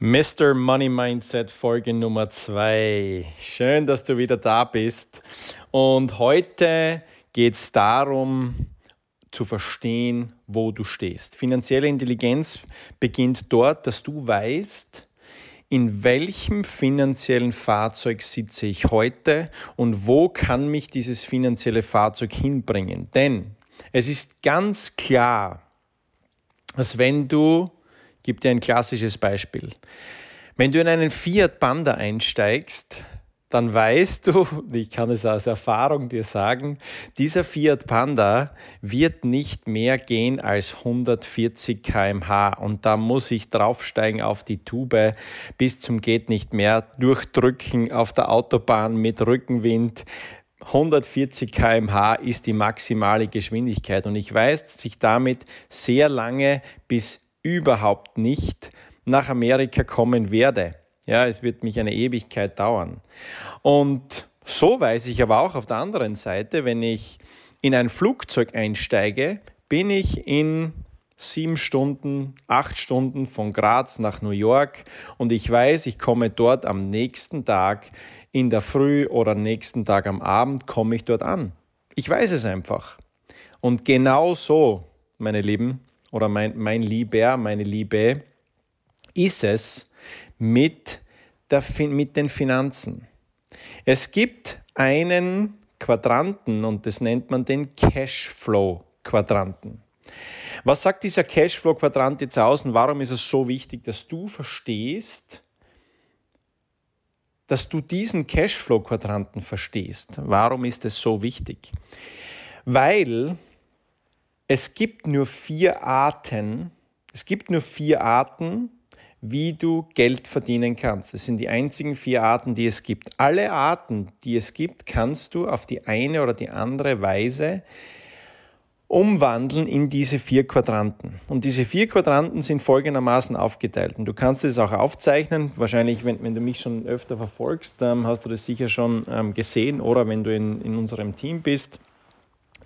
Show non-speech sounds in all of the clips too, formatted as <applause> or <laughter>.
Mr. Money Mindset Folge Nummer 2. Schön, dass du wieder da bist. Und heute geht es darum, zu verstehen, wo du stehst. Finanzielle Intelligenz beginnt dort, dass du weißt, in welchem finanziellen Fahrzeug sitze ich heute und wo kann mich dieses finanzielle Fahrzeug hinbringen. Denn es ist ganz klar, dass wenn du gebe dir ein klassisches Beispiel. Wenn du in einen Fiat Panda einsteigst, dann weißt du, <laughs> ich kann es aus Erfahrung dir sagen, dieser Fiat Panda wird nicht mehr gehen als 140 km/h und da muss ich draufsteigen auf die Tube bis zum geht nicht mehr, durchdrücken auf der Autobahn mit Rückenwind. 140 km/h ist die maximale Geschwindigkeit und ich weiß, dass ich damit sehr lange bis überhaupt nicht nach Amerika kommen werde. Ja, es wird mich eine Ewigkeit dauern. Und so weiß ich aber auch auf der anderen Seite, wenn ich in ein Flugzeug einsteige, bin ich in sieben Stunden, acht Stunden von Graz nach New York und ich weiß, ich komme dort am nächsten Tag in der Früh oder nächsten Tag am Abend komme ich dort an. Ich weiß es einfach. Und genau so, meine Lieben, oder mein, mein Lieber, meine Liebe, ist es mit, der, mit den Finanzen. Es gibt einen Quadranten und das nennt man den Cashflow-Quadranten. Was sagt dieser Cashflow-Quadrant jetzt aus und warum ist es so wichtig, dass du verstehst, dass du diesen Cashflow-Quadranten verstehst? Warum ist es so wichtig? Weil es gibt nur vier Arten, es gibt nur vier Arten, wie du Geld verdienen kannst. Es sind die einzigen vier Arten, die es gibt. Alle Arten, die es gibt, kannst du auf die eine oder die andere Weise umwandeln in diese vier Quadranten. Und diese vier Quadranten sind folgendermaßen aufgeteilt. Und du kannst es auch aufzeichnen. Wahrscheinlich, wenn, wenn du mich schon öfter verfolgst, ähm, hast du das sicher schon ähm, gesehen. Oder wenn du in, in unserem Team bist,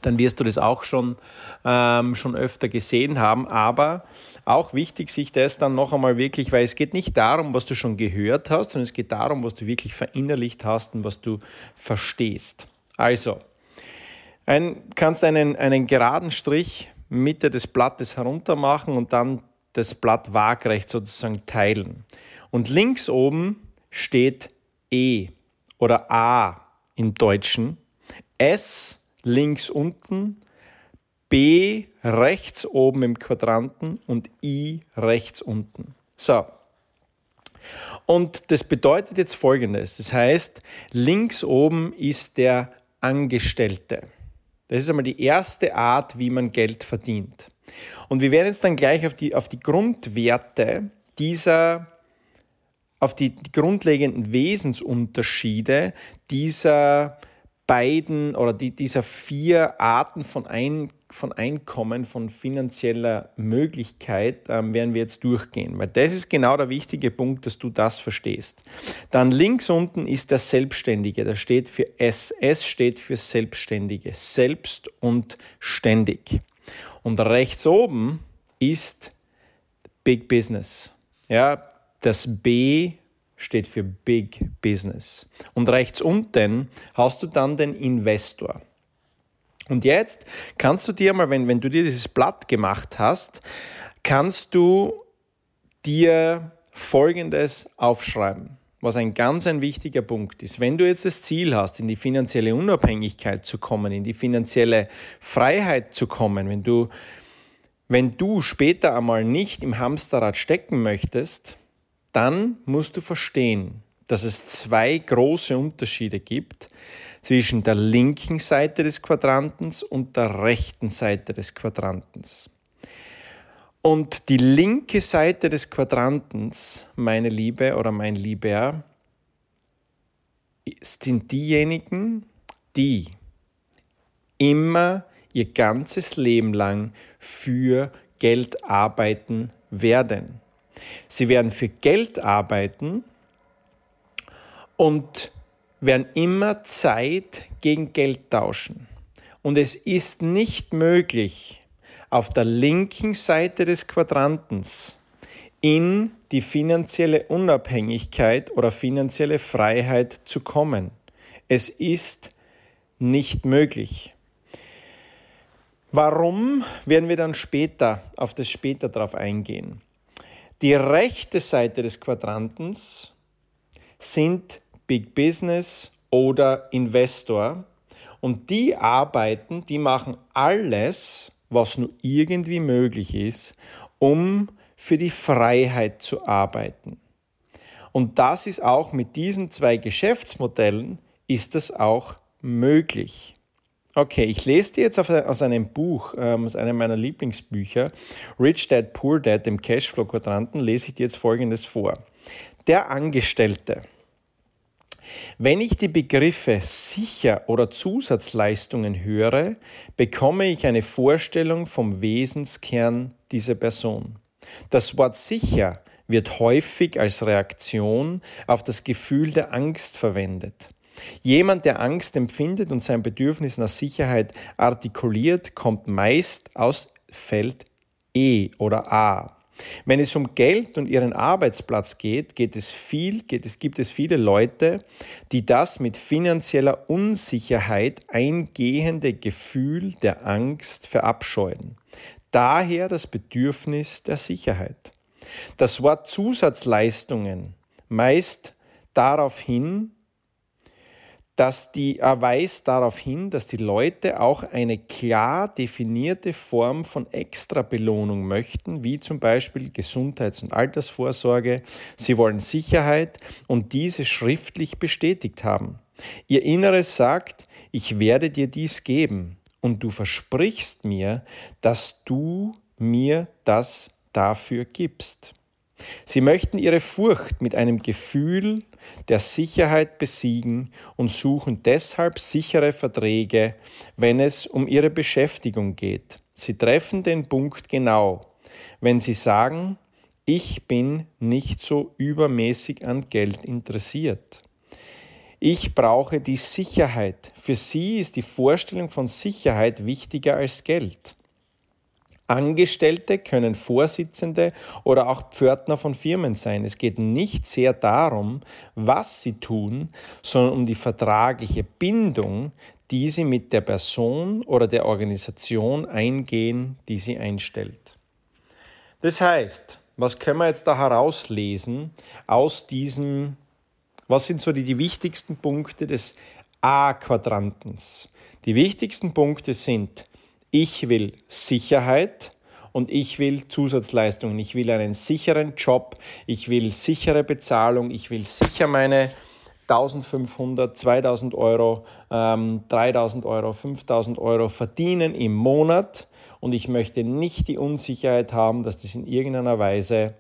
dann wirst du das auch schon, ähm, schon öfter gesehen haben. Aber auch wichtig, sich das dann noch einmal wirklich, weil es geht nicht darum, was du schon gehört hast, sondern es geht darum, was du wirklich verinnerlicht hast und was du verstehst. Also, ein, kannst einen, einen geraden Strich Mitte des Blattes herunter machen und dann das Blatt waagrecht sozusagen teilen. Und links oben steht E oder A im Deutschen. S links unten, B rechts oben im Quadranten und I rechts unten. So. Und das bedeutet jetzt Folgendes. Das heißt, links oben ist der Angestellte. Das ist einmal die erste Art, wie man Geld verdient. Und wir werden jetzt dann gleich auf die, auf die Grundwerte dieser, auf die, die grundlegenden Wesensunterschiede dieser beiden oder die, dieser vier Arten von, Ein, von Einkommen, von finanzieller Möglichkeit ähm, werden wir jetzt durchgehen, weil das ist genau der wichtige Punkt, dass du das verstehst. Dann links unten ist der Selbstständige, da steht für S. S steht für Selbstständige, selbst und ständig. Und rechts oben ist Big Business. Ja, das B steht für Big Business. Und rechts unten hast du dann den Investor. Und jetzt kannst du dir mal, wenn, wenn du dir dieses Blatt gemacht hast, kannst du dir Folgendes aufschreiben, was ein ganz ein wichtiger Punkt ist. Wenn du jetzt das Ziel hast, in die finanzielle Unabhängigkeit zu kommen, in die finanzielle Freiheit zu kommen, wenn du, wenn du später einmal nicht im Hamsterrad stecken möchtest, dann musst du verstehen, dass es zwei große Unterschiede gibt zwischen der linken Seite des Quadrantens und der rechten Seite des Quadrantens. Und die linke Seite des Quadrantens, meine Liebe oder mein Lieber, sind diejenigen, die immer ihr ganzes Leben lang für Geld arbeiten werden. Sie werden für Geld arbeiten und werden immer Zeit gegen Geld tauschen. Und es ist nicht möglich, auf der linken Seite des Quadrantens in die finanzielle Unabhängigkeit oder finanzielle Freiheit zu kommen. Es ist nicht möglich. Warum werden wir dann später auf das später darauf eingehen? Die rechte Seite des Quadrantens sind Big Business oder Investor und die arbeiten, die machen alles, was nur irgendwie möglich ist, um für die Freiheit zu arbeiten. Und das ist auch mit diesen zwei Geschäftsmodellen ist das auch möglich. Okay, ich lese dir jetzt aus einem Buch, ähm, aus einem meiner Lieblingsbücher, Rich Dad Poor Dad, dem Cashflow-Quadranten, lese ich dir jetzt Folgendes vor. Der Angestellte. Wenn ich die Begriffe sicher oder Zusatzleistungen höre, bekomme ich eine Vorstellung vom Wesenskern dieser Person. Das Wort sicher wird häufig als Reaktion auf das Gefühl der Angst verwendet. Jemand, der Angst empfindet und sein Bedürfnis nach Sicherheit artikuliert, kommt meist aus Feld E oder A. Wenn es um Geld und ihren Arbeitsplatz geht, geht es viel, geht es, gibt es viele Leute, die das mit finanzieller Unsicherheit eingehende Gefühl der Angst verabscheuen. Daher das Bedürfnis der Sicherheit. Das Wort Zusatzleistungen meist darauf hin, dass die, er weist darauf hin, dass die Leute auch eine klar definierte Form von Extrabelohnung möchten, wie zum Beispiel Gesundheits- und Altersvorsorge. Sie wollen Sicherheit und diese schriftlich bestätigt haben. Ihr Inneres sagt, ich werde dir dies geben und du versprichst mir, dass du mir das dafür gibst. Sie möchten ihre Furcht mit einem Gefühl der Sicherheit besiegen und suchen deshalb sichere Verträge, wenn es um ihre Beschäftigung geht. Sie treffen den Punkt genau, wenn sie sagen, ich bin nicht so übermäßig an Geld interessiert. Ich brauche die Sicherheit. Für sie ist die Vorstellung von Sicherheit wichtiger als Geld. Angestellte können Vorsitzende oder auch Pförtner von Firmen sein. Es geht nicht sehr darum, was sie tun, sondern um die vertragliche Bindung, die sie mit der Person oder der Organisation eingehen, die sie einstellt. Das heißt, was können wir jetzt da herauslesen aus diesem, was sind so die, die wichtigsten Punkte des A-Quadrantens? Die wichtigsten Punkte sind, ich will Sicherheit und ich will Zusatzleistungen. Ich will einen sicheren Job, ich will sichere Bezahlung, ich will sicher meine 1500, 2000 Euro, ähm, 3000 Euro, 5000 Euro verdienen im Monat und ich möchte nicht die Unsicherheit haben, dass das in irgendeiner Weise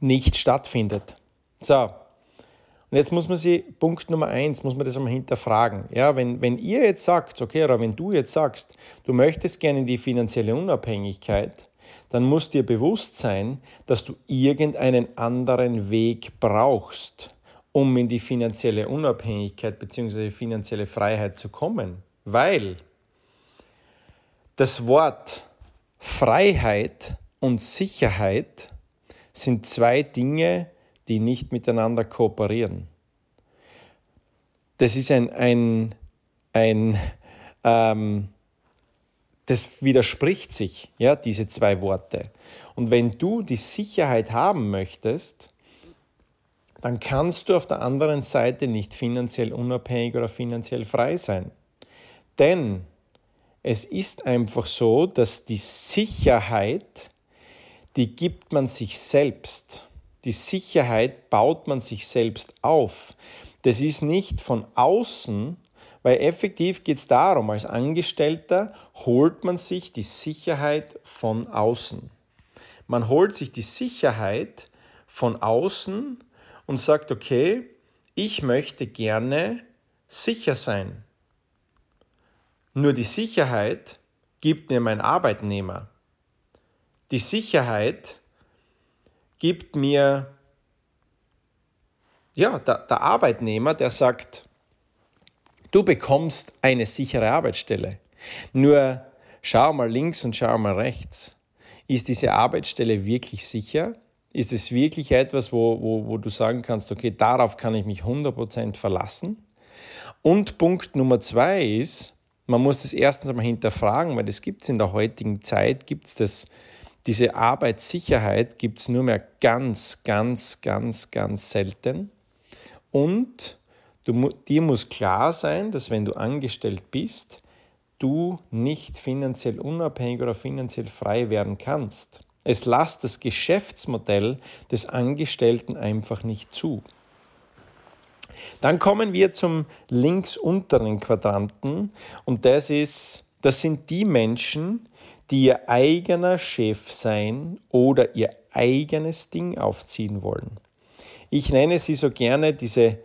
nicht stattfindet. So, und jetzt muss man sich, Punkt Nummer eins, muss man das einmal hinterfragen. Ja, wenn, wenn ihr jetzt sagt, okay, oder wenn du jetzt sagst, du möchtest gerne die finanzielle Unabhängigkeit, dann muss dir bewusst sein, dass du irgendeinen anderen Weg brauchst, um in die finanzielle Unabhängigkeit bzw. finanzielle Freiheit zu kommen. Weil das Wort Freiheit und Sicherheit sind zwei Dinge, die nicht miteinander kooperieren. Das ist ein, ein, ein ähm, das widerspricht sich, ja, diese zwei Worte. Und wenn du die Sicherheit haben möchtest, dann kannst du auf der anderen Seite nicht finanziell unabhängig oder finanziell frei sein. Denn es ist einfach so, dass die Sicherheit, die gibt man sich selbst. Die Sicherheit baut man sich selbst auf. Das ist nicht von außen, weil effektiv geht es darum, als Angestellter holt man sich die Sicherheit von außen. Man holt sich die Sicherheit von außen und sagt, okay, ich möchte gerne sicher sein. Nur die Sicherheit gibt mir mein Arbeitnehmer. Die Sicherheit gibt mir ja, der, der Arbeitnehmer, der sagt, du bekommst eine sichere Arbeitsstelle. Nur schau mal links und schau mal rechts. ist diese Arbeitsstelle wirklich sicher? Ist es wirklich etwas, wo, wo, wo du sagen kannst, okay, darauf kann ich mich 100% verlassen? Und Punkt Nummer zwei ist, man muss das erstens einmal hinterfragen, weil das gibt es in der heutigen Zeit, gibt es das, diese Arbeitssicherheit gibt es nur mehr ganz, ganz, ganz, ganz selten. Und du, dir muss klar sein, dass wenn du angestellt bist, du nicht finanziell unabhängig oder finanziell frei werden kannst. Es lässt das Geschäftsmodell des Angestellten einfach nicht zu. Dann kommen wir zum links unteren Quadranten und das ist, das sind die Menschen, die ihr eigener Chef sein oder ihr eigenes Ding aufziehen wollen. Ich nenne sie so gerne diese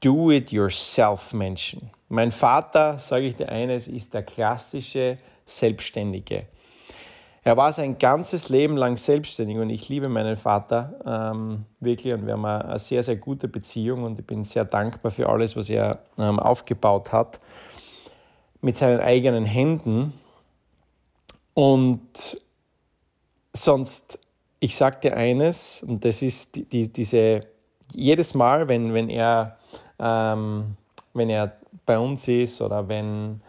Do-it-yourself-Menschen. Mein Vater, sage ich dir eines, ist der klassische Selbstständige. Er war sein ganzes Leben lang selbstständig und ich liebe meinen Vater ähm, wirklich und wir haben eine sehr, sehr gute Beziehung und ich bin sehr dankbar für alles, was er ähm, aufgebaut hat mit seinen eigenen Händen. Und sonst, ich dir eines, und das ist die, diese, jedes Mal, wenn, wenn, er, ähm, wenn er bei uns ist oder wenn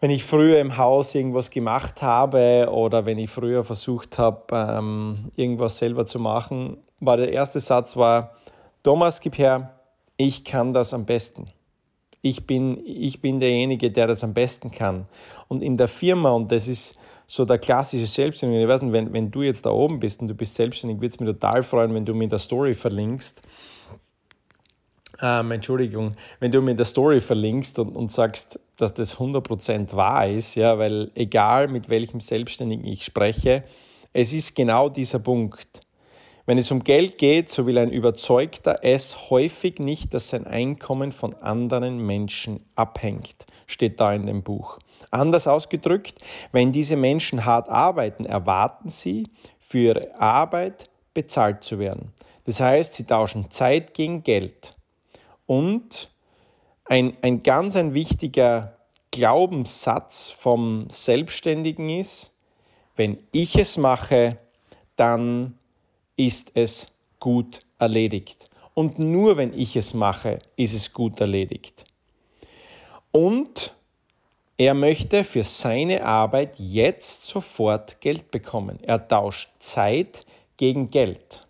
wenn ich früher im Haus irgendwas gemacht habe oder wenn ich früher versucht habe, ähm, irgendwas selber zu machen, war der erste Satz war, Thomas, gib her, ich kann das am besten. Ich bin, ich bin derjenige, der das am besten kann. Und in der Firma, und das ist so der klassische Selbstständige, ich weiß nicht, wenn, wenn du jetzt da oben bist und du bist selbstständig, würde es mich total freuen, wenn du mir in der Story verlinkst, ähm, Entschuldigung, wenn du mir in der Story verlinkst und, und sagst, dass das 100% wahr ist, ja, weil egal mit welchem Selbstständigen ich spreche, es ist genau dieser Punkt. Wenn es um Geld geht, so will ein Überzeugter es häufig nicht, dass sein Einkommen von anderen Menschen abhängt, steht da in dem Buch. Anders ausgedrückt, wenn diese Menschen hart arbeiten, erwarten sie, für ihre Arbeit bezahlt zu werden. Das heißt, sie tauschen Zeit gegen Geld. Und ein, ein ganz ein wichtiger Glaubenssatz vom Selbstständigen ist, wenn ich es mache, dann ist es gut erledigt. Und nur wenn ich es mache, ist es gut erledigt. Und er möchte für seine Arbeit jetzt sofort Geld bekommen. Er tauscht Zeit gegen Geld.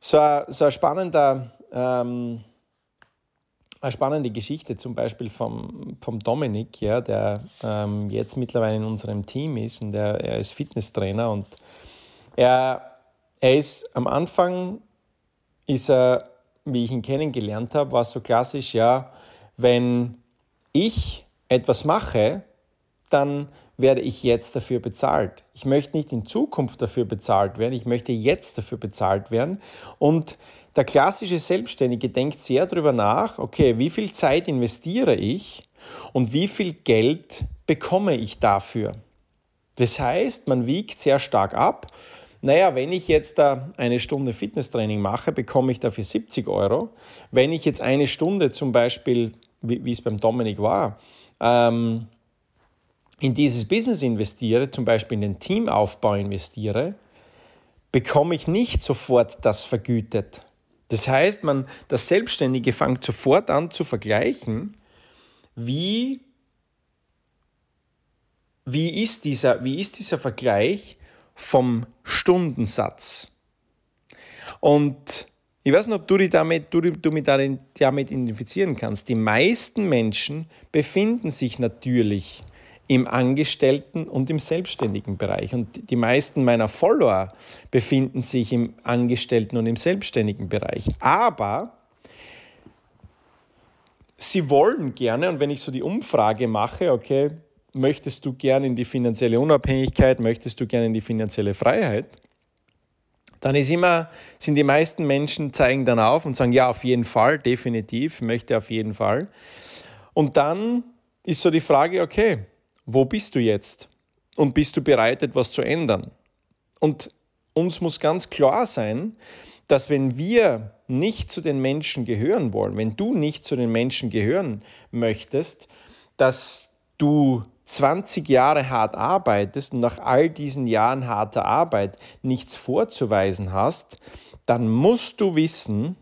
So, so ein spannender ähm, eine spannende Geschichte zum Beispiel vom, vom Dominik, ja, der ähm, jetzt mittlerweile in unserem Team ist und der, er ist Fitnesstrainer und er, er ist am Anfang ist er, wie ich ihn kennengelernt habe, war so klassisch, ja, wenn ich etwas mache, dann werde ich jetzt dafür bezahlt. Ich möchte nicht in Zukunft dafür bezahlt werden, ich möchte jetzt dafür bezahlt werden. Und der klassische Selbstständige denkt sehr darüber nach, okay, wie viel Zeit investiere ich und wie viel Geld bekomme ich dafür. Das heißt, man wiegt sehr stark ab. Naja, wenn ich jetzt da eine Stunde Fitnesstraining mache, bekomme ich dafür 70 Euro. Wenn ich jetzt eine Stunde zum Beispiel, wie, wie es beim Dominik war, ähm, in dieses Business investiere, zum Beispiel in den Teamaufbau investiere, bekomme ich nicht sofort das vergütet. Das heißt, man, das Selbstständige fängt sofort an zu vergleichen, wie, wie, ist dieser, wie ist dieser Vergleich vom Stundensatz. Und ich weiß nicht, ob du dich damit, du, du mit damit identifizieren kannst. Die meisten Menschen befinden sich natürlich im Angestellten- und im selbstständigen Bereich. Und die meisten meiner Follower befinden sich im Angestellten- und im selbstständigen Bereich. Aber sie wollen gerne, und wenn ich so die Umfrage mache, okay, möchtest du gerne in die finanzielle Unabhängigkeit, möchtest du gerne in die finanzielle Freiheit, dann ist immer, sind die meisten Menschen zeigen dann auf und sagen, ja, auf jeden Fall, definitiv, möchte auf jeden Fall. Und dann ist so die Frage, okay, wo bist du jetzt? Und bist du bereit, etwas zu ändern? Und uns muss ganz klar sein, dass wenn wir nicht zu den Menschen gehören wollen, wenn du nicht zu den Menschen gehören möchtest, dass du 20 Jahre hart arbeitest und nach all diesen Jahren harter Arbeit nichts vorzuweisen hast, dann musst du wissen,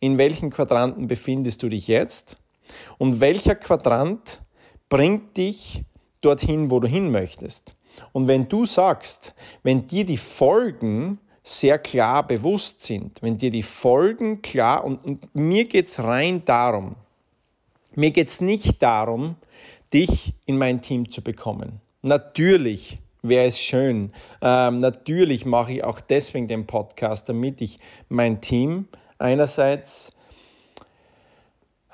in welchen Quadranten befindest du dich jetzt und welcher Quadrant bringt dich dorthin, wo du hin möchtest. Und wenn du sagst, wenn dir die Folgen sehr klar bewusst sind, wenn dir die Folgen klar, und, und mir geht es rein darum, mir geht es nicht darum, dich in mein Team zu bekommen. Natürlich wäre es schön. Ähm, natürlich mache ich auch deswegen den Podcast, damit ich mein Team einerseits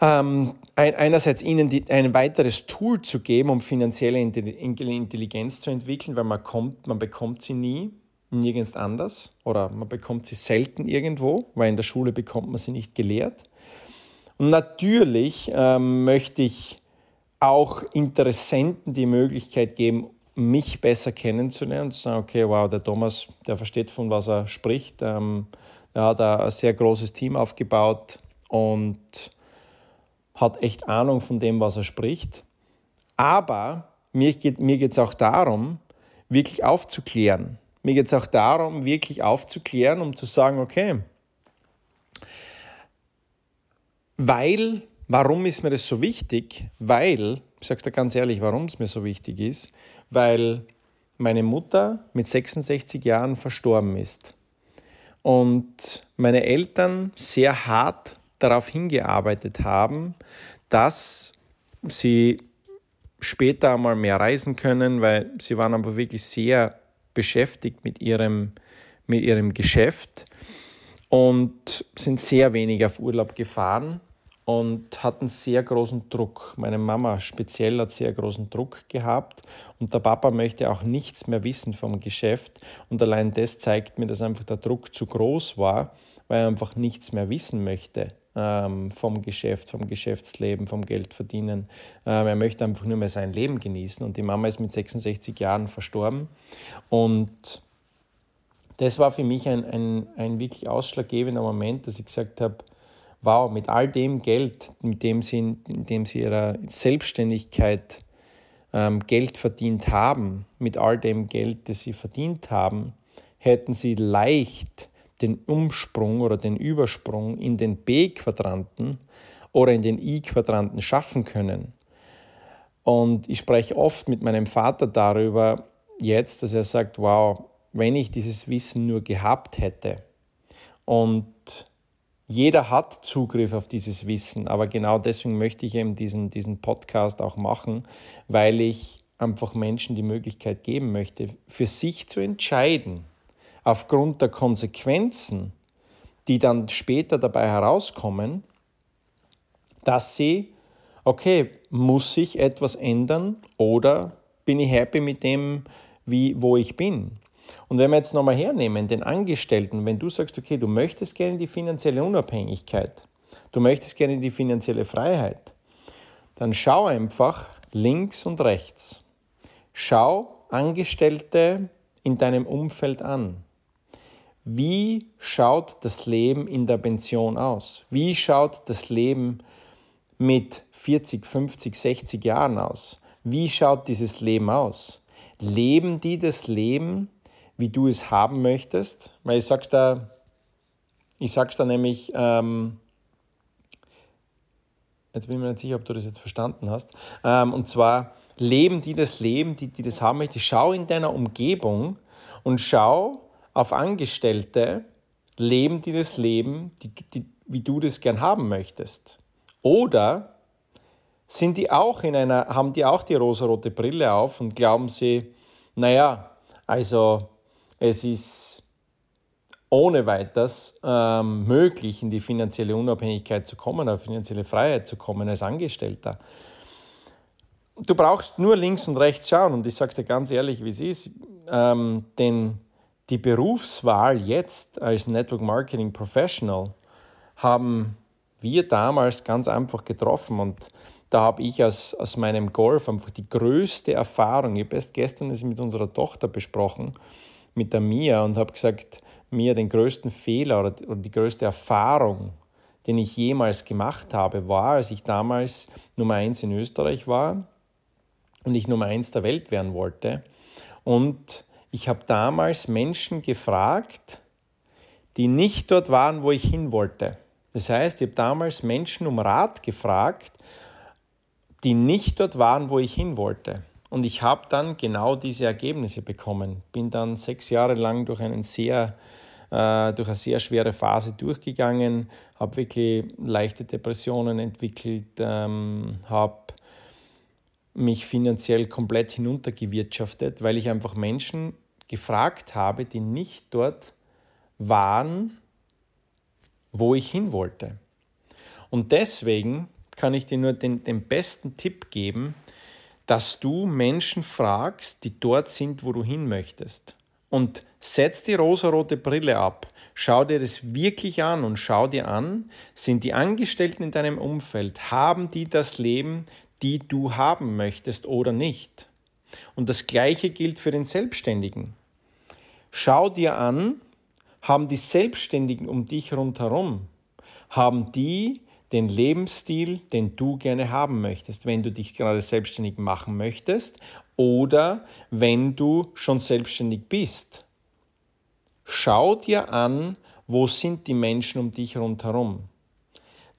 ähm, einerseits ihnen die, ein weiteres Tool zu geben, um finanzielle Intelligenz zu entwickeln, weil man, kommt, man bekommt sie nie, nirgends anders oder man bekommt sie selten irgendwo, weil in der Schule bekommt man sie nicht gelehrt. Und natürlich ähm, möchte ich auch Interessenten die Möglichkeit geben, mich besser kennenzulernen zu sagen, okay, wow, der Thomas, der versteht, von was er spricht. Ähm, er hat ein sehr großes Team aufgebaut und hat echt Ahnung von dem, was er spricht. Aber mir geht es mir auch darum, wirklich aufzuklären. Mir geht es auch darum, wirklich aufzuklären, um zu sagen, okay, weil, warum ist mir das so wichtig? Weil, ich sage dir ganz ehrlich, warum es mir so wichtig ist, weil meine Mutter mit 66 Jahren verstorben ist und meine Eltern sehr hart darauf hingearbeitet haben, dass sie später einmal mehr reisen können, weil sie waren aber wirklich sehr beschäftigt mit ihrem, mit ihrem Geschäft und sind sehr wenig auf Urlaub gefahren und hatten sehr großen Druck. Meine Mama speziell hat sehr großen Druck gehabt und der Papa möchte auch nichts mehr wissen vom Geschäft und allein das zeigt mir, dass einfach der Druck zu groß war, weil er einfach nichts mehr wissen möchte ähm, vom Geschäft, vom Geschäftsleben, vom Geldverdienen. Ähm, er möchte einfach nur mehr sein Leben genießen. Und die Mama ist mit 66 Jahren verstorben. Und das war für mich ein, ein, ein wirklich ausschlaggebender Moment, dass ich gesagt habe, wow, mit all dem Geld, mit dem sie, in dem sie ihrer Selbstständigkeit ähm, Geld verdient haben, mit all dem Geld, das sie verdient haben, hätten sie leicht den Umsprung oder den Übersprung in den B-Quadranten oder in den I-Quadranten schaffen können. Und ich spreche oft mit meinem Vater darüber jetzt, dass er sagt, wow, wenn ich dieses Wissen nur gehabt hätte und jeder hat Zugriff auf dieses Wissen, aber genau deswegen möchte ich eben diesen, diesen Podcast auch machen, weil ich einfach Menschen die Möglichkeit geben möchte, für sich zu entscheiden, aufgrund der Konsequenzen, die dann später dabei herauskommen, dass sie, okay, muss ich etwas ändern oder bin ich happy mit dem, wie, wo ich bin? Und wenn wir jetzt nochmal hernehmen, den Angestellten, wenn du sagst, okay, du möchtest gerne die finanzielle Unabhängigkeit, du möchtest gerne die finanzielle Freiheit, dann schau einfach links und rechts. Schau Angestellte in deinem Umfeld an. Wie schaut das Leben in der Pension aus? Wie schaut das Leben mit 40, 50, 60 Jahren aus? Wie schaut dieses Leben aus? Leben die das Leben, wie du es haben möchtest? Weil ich sag's da, ich sag's da nämlich, ähm, jetzt bin ich mir nicht sicher, ob du das jetzt verstanden hast, ähm, und zwar leben die das Leben, die, die das haben möchten. Schau in deiner Umgebung und schau, auf Angestellte leben die das Leben, die, die, wie du das gern haben möchtest? Oder sind die auch in einer, haben die auch die rosarote Brille auf und glauben sie, naja, also es ist ohne weiteres ähm, möglich, in die finanzielle Unabhängigkeit zu kommen, auf finanzielle Freiheit zu kommen als Angestellter. Du brauchst nur links und rechts schauen und ich sage dir ganz ehrlich, wie es ist, ähm, denn die Berufswahl jetzt als Network Marketing Professional haben wir damals ganz einfach getroffen und da habe ich aus, aus meinem Golf einfach die größte Erfahrung. Ich habe erst gestern das mit unserer Tochter besprochen, mit der Mia, und habe gesagt, Mia, den größten Fehler oder, die größte Erfahrung, den ich jemals gemacht habe, war, als ich damals Nummer eins in Österreich war und ich Nummer eins der Welt werden wollte. Und ich habe damals Menschen gefragt, die nicht dort waren, wo ich hin wollte. Das heißt, ich habe damals Menschen um Rat gefragt, die nicht dort waren, wo ich hin wollte. Und ich habe dann genau diese Ergebnisse bekommen. Bin dann sechs Jahre lang durch, einen sehr, äh, durch eine sehr schwere Phase durchgegangen, habe wirklich leichte Depressionen entwickelt, ähm, habe mich finanziell komplett hinuntergewirtschaftet, weil ich einfach Menschen gefragt habe, die nicht dort waren, wo ich hin wollte. Und deswegen kann ich dir nur den, den besten Tipp geben, dass du Menschen fragst, die dort sind, wo du hin möchtest. Und setz die rosarote Brille ab. Schau dir das wirklich an und schau dir an, sind die Angestellten in deinem Umfeld, haben die das Leben, die du haben möchtest oder nicht? Und das Gleiche gilt für den Selbstständigen. Schau dir an, haben die Selbstständigen um dich rundherum, haben die den Lebensstil, den du gerne haben möchtest, wenn du dich gerade selbstständig machen möchtest oder wenn du schon selbstständig bist. Schau dir an, wo sind die Menschen um dich rundherum.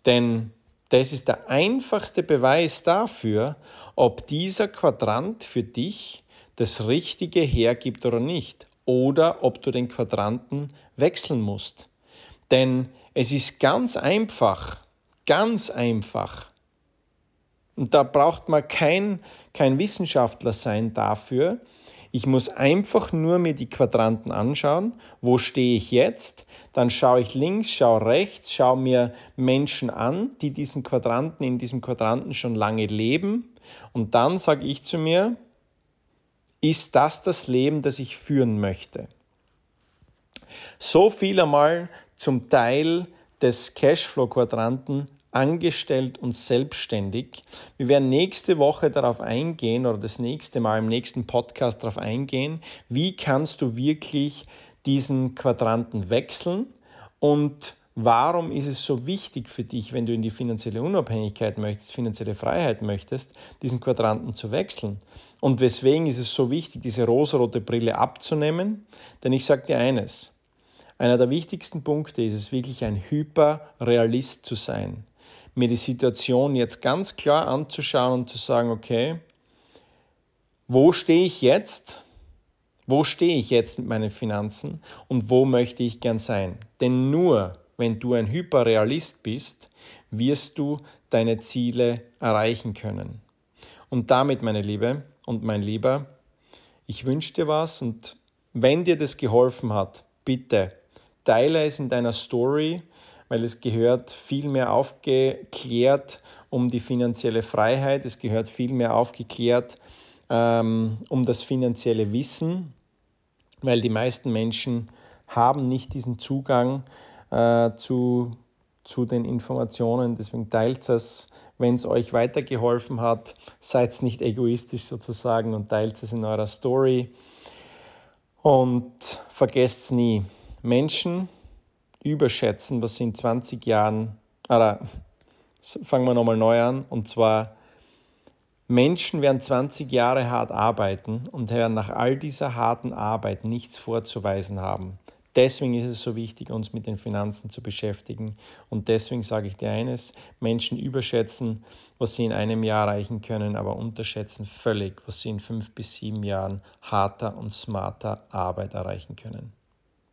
Denn das ist der einfachste Beweis dafür, ob dieser Quadrant für dich das Richtige hergibt oder nicht oder ob du den Quadranten wechseln musst. Denn es ist ganz einfach, ganz einfach. Und da braucht man kein, kein Wissenschaftler sein dafür. Ich muss einfach nur mir die Quadranten anschauen. Wo stehe ich jetzt? Dann schaue ich links, schaue rechts, schaue mir Menschen an, die diesen Quadranten, in diesem Quadranten schon lange leben. Und dann sage ich zu mir, ist das das Leben, das ich führen möchte? So viel einmal zum Teil des Cashflow-Quadranten angestellt und selbstständig. Wir werden nächste Woche darauf eingehen oder das nächste Mal im nächsten Podcast darauf eingehen, wie kannst du wirklich diesen Quadranten wechseln und warum ist es so wichtig für dich, wenn du in die finanzielle Unabhängigkeit möchtest, finanzielle Freiheit möchtest, diesen Quadranten zu wechseln. Und weswegen ist es so wichtig, diese rosarote Brille abzunehmen? Denn ich sage dir eines, einer der wichtigsten Punkte ist es wirklich ein Hyperrealist zu sein mir die Situation jetzt ganz klar anzuschauen und zu sagen, okay, wo stehe ich jetzt? Wo stehe ich jetzt mit meinen Finanzen und wo möchte ich gern sein? Denn nur wenn du ein Hyperrealist bist, wirst du deine Ziele erreichen können. Und damit, meine Liebe und mein Lieber, ich wünsche dir was und wenn dir das geholfen hat, bitte teile es in deiner Story, weil es gehört viel mehr aufgeklärt um die finanzielle Freiheit, es gehört viel mehr aufgeklärt ähm, um das finanzielle Wissen, weil die meisten Menschen haben nicht diesen Zugang äh, zu, zu den Informationen. Deswegen teilt es, wenn es euch weitergeholfen hat. Seid nicht egoistisch sozusagen und teilt es in eurer Story. Und vergesst nie, Menschen, überschätzen, was sie in 20 Jahren, oder fangen wir nochmal neu an, und zwar Menschen werden 20 Jahre hart arbeiten und werden nach all dieser harten Arbeit nichts vorzuweisen haben. Deswegen ist es so wichtig, uns mit den Finanzen zu beschäftigen. Und deswegen sage ich dir eines, Menschen überschätzen, was sie in einem Jahr erreichen können, aber unterschätzen völlig, was sie in fünf bis sieben Jahren harter und smarter Arbeit erreichen können.